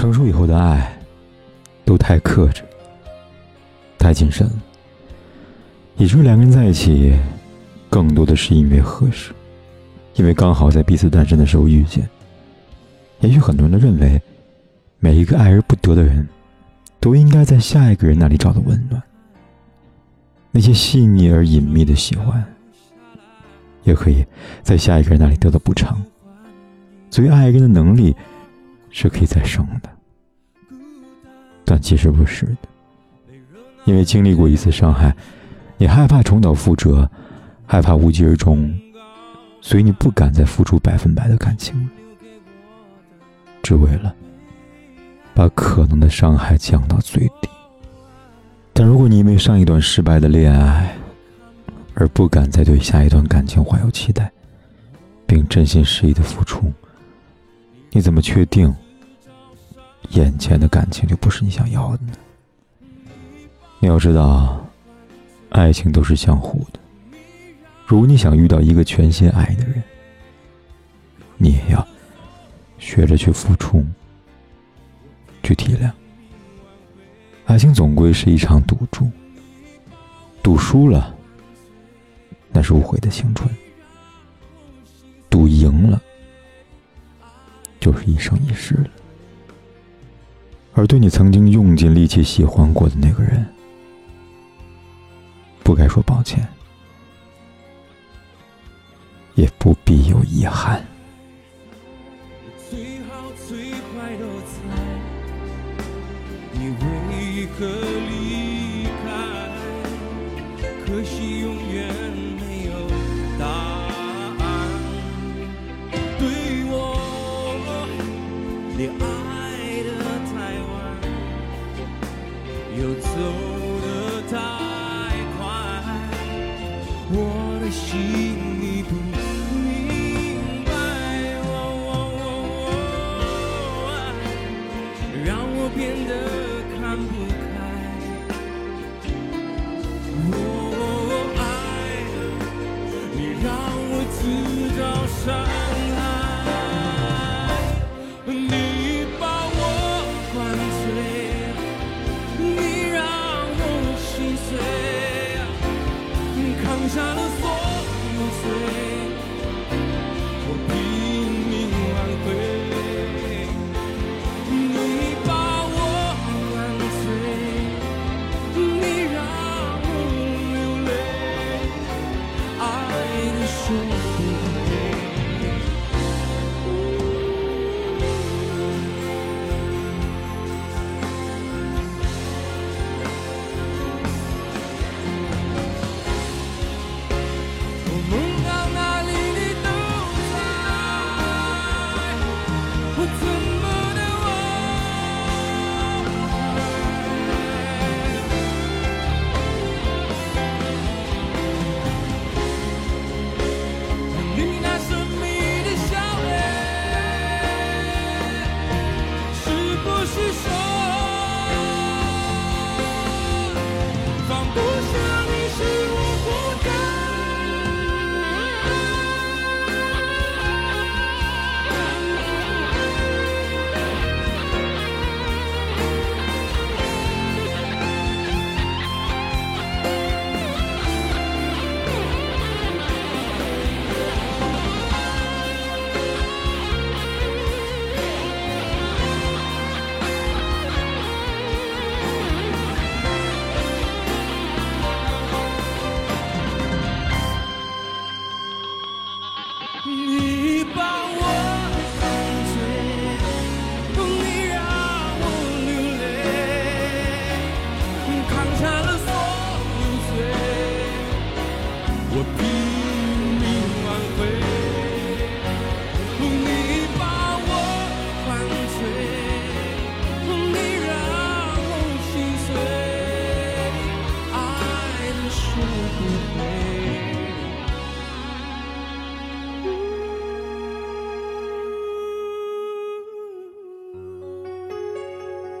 成熟以后的爱，都太克制，太谨慎了。以至于两个人在一起，更多的是因为合适，因为刚好在彼此单身的时候遇见。也许很多人都认为，每一个爱而不得的人，都应该在下一个人那里找到温暖。那些细腻而隐秘的喜欢，也可以在下一个人那里得到补偿。所以，爱一个人的能力。是可以再生的，但其实不是的，因为经历过一次伤害，你害怕重蹈覆辙，害怕无疾而终，所以你不敢再付出百分百的感情了，只为了把可能的伤害降到最低。但如果你因为上一段失败的恋爱，而不敢再对下一段感情怀有期待，并真心实意的付出，你怎么确定眼前的感情就不是你想要的呢？你要知道，爱情都是相互的。如果你想遇到一个全心爱的人，你也要学着去付出，去体谅。爱情总归是一场赌注，赌输了，那是无悔的青春；就是一生一世了。而对你曾经用尽力气喜欢过的那个人，不该说抱歉，也不必有遗憾。最好最坏都在，你为何离开？可惜永远你爱。